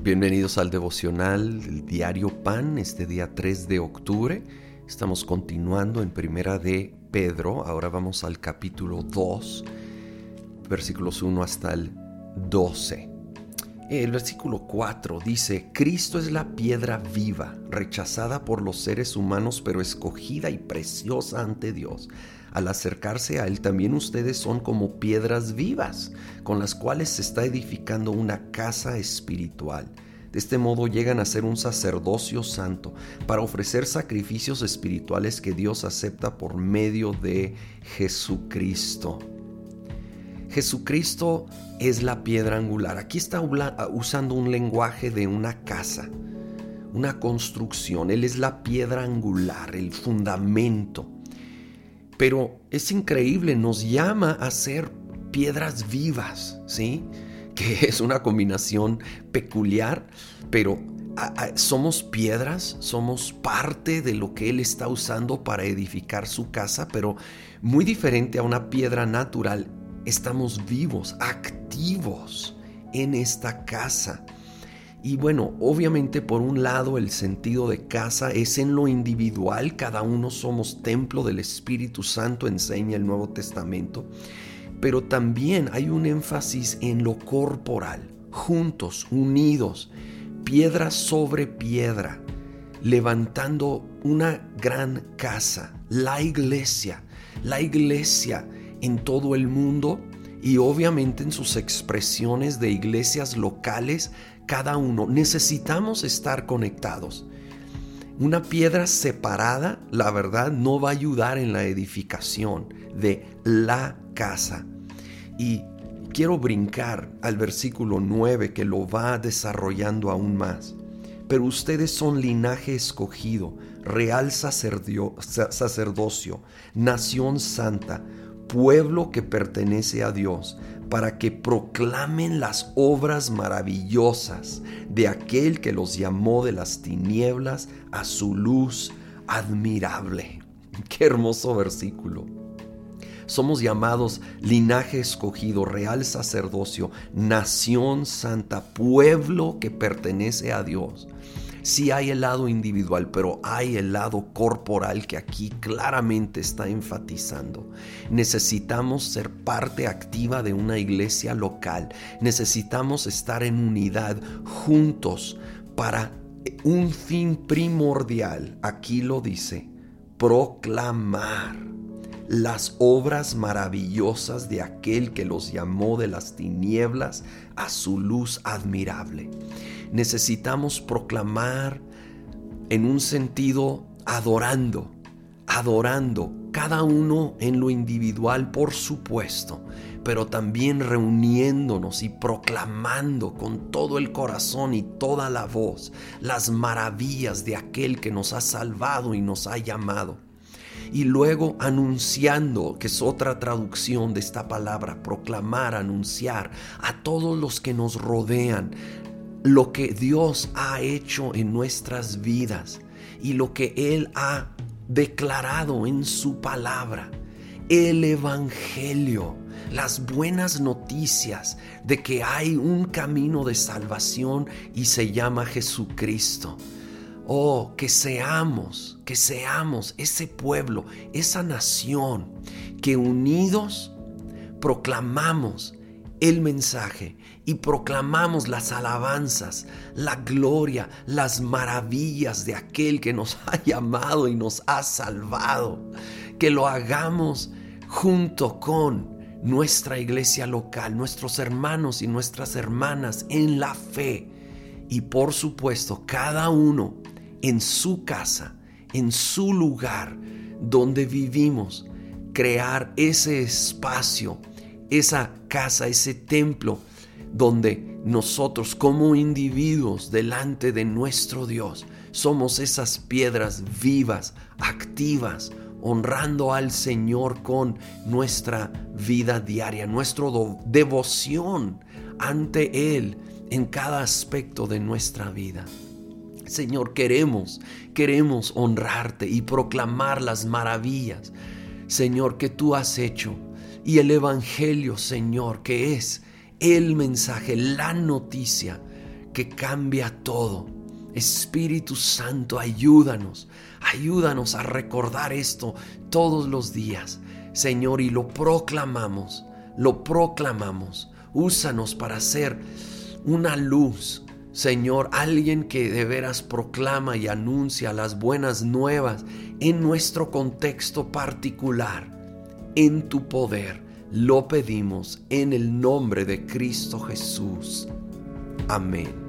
Bienvenidos al devocional del diario Pan, este día 3 de octubre. Estamos continuando en Primera de Pedro. Ahora vamos al capítulo 2, versículos 1 hasta el 12. El versículo 4 dice, Cristo es la piedra viva, rechazada por los seres humanos, pero escogida y preciosa ante Dios. Al acercarse a Él, también ustedes son como piedras vivas, con las cuales se está edificando una casa espiritual. De este modo llegan a ser un sacerdocio santo para ofrecer sacrificios espirituales que Dios acepta por medio de Jesucristo. Jesucristo es la piedra angular. Aquí está usando un lenguaje de una casa, una construcción. Él es la piedra angular, el fundamento. Pero es increíble, nos llama a ser piedras vivas, ¿sí? Que es una combinación peculiar, pero somos piedras, somos parte de lo que Él está usando para edificar su casa, pero muy diferente a una piedra natural estamos vivos, activos en esta casa. Y bueno, obviamente por un lado el sentido de casa es en lo individual, cada uno somos templo del Espíritu Santo, enseña el Nuevo Testamento, pero también hay un énfasis en lo corporal, juntos, unidos, piedra sobre piedra, levantando una gran casa, la iglesia, la iglesia en todo el mundo y obviamente en sus expresiones de iglesias locales, cada uno. Necesitamos estar conectados. Una piedra separada, la verdad, no va a ayudar en la edificación de la casa. Y quiero brincar al versículo 9 que lo va desarrollando aún más. Pero ustedes son linaje escogido, real sacerdocio, nación santa pueblo que pertenece a Dios, para que proclamen las obras maravillosas de aquel que los llamó de las tinieblas a su luz admirable. Qué hermoso versículo. Somos llamados linaje escogido, real sacerdocio, nación santa, pueblo que pertenece a Dios Sí hay el lado individual, pero hay el lado corporal que aquí claramente está enfatizando. Necesitamos ser parte activa de una iglesia local. Necesitamos estar en unidad, juntos, para un fin primordial. Aquí lo dice, proclamar las obras maravillosas de aquel que los llamó de las tinieblas a su luz admirable necesitamos proclamar en un sentido adorando, adorando, cada uno en lo individual, por supuesto, pero también reuniéndonos y proclamando con todo el corazón y toda la voz las maravillas de aquel que nos ha salvado y nos ha llamado. Y luego anunciando, que es otra traducción de esta palabra, proclamar, anunciar a todos los que nos rodean lo que Dios ha hecho en nuestras vidas y lo que Él ha declarado en su palabra. El Evangelio, las buenas noticias de que hay un camino de salvación y se llama Jesucristo. Oh, que seamos, que seamos ese pueblo, esa nación, que unidos proclamamos el mensaje y proclamamos las alabanzas, la gloria, las maravillas de aquel que nos ha llamado y nos ha salvado. Que lo hagamos junto con nuestra iglesia local, nuestros hermanos y nuestras hermanas en la fe. Y por supuesto, cada uno en su casa, en su lugar donde vivimos, crear ese espacio esa casa, ese templo donde nosotros como individuos delante de nuestro Dios somos esas piedras vivas, activas, honrando al Señor con nuestra vida diaria, nuestra devoción ante Él en cada aspecto de nuestra vida. Señor, queremos, queremos honrarte y proclamar las maravillas, Señor, que tú has hecho y el Evangelio, Señor, que es el mensaje, la noticia que cambia todo. Espíritu Santo, ayúdanos, ayúdanos a recordar esto todos los días, Señor, y lo proclamamos, lo proclamamos. Úsanos para ser una luz, Señor, alguien que de veras proclama y anuncia las buenas nuevas en nuestro contexto particular, en tu poder. Lo pedimos en el nombre de Cristo Jesús. Amén.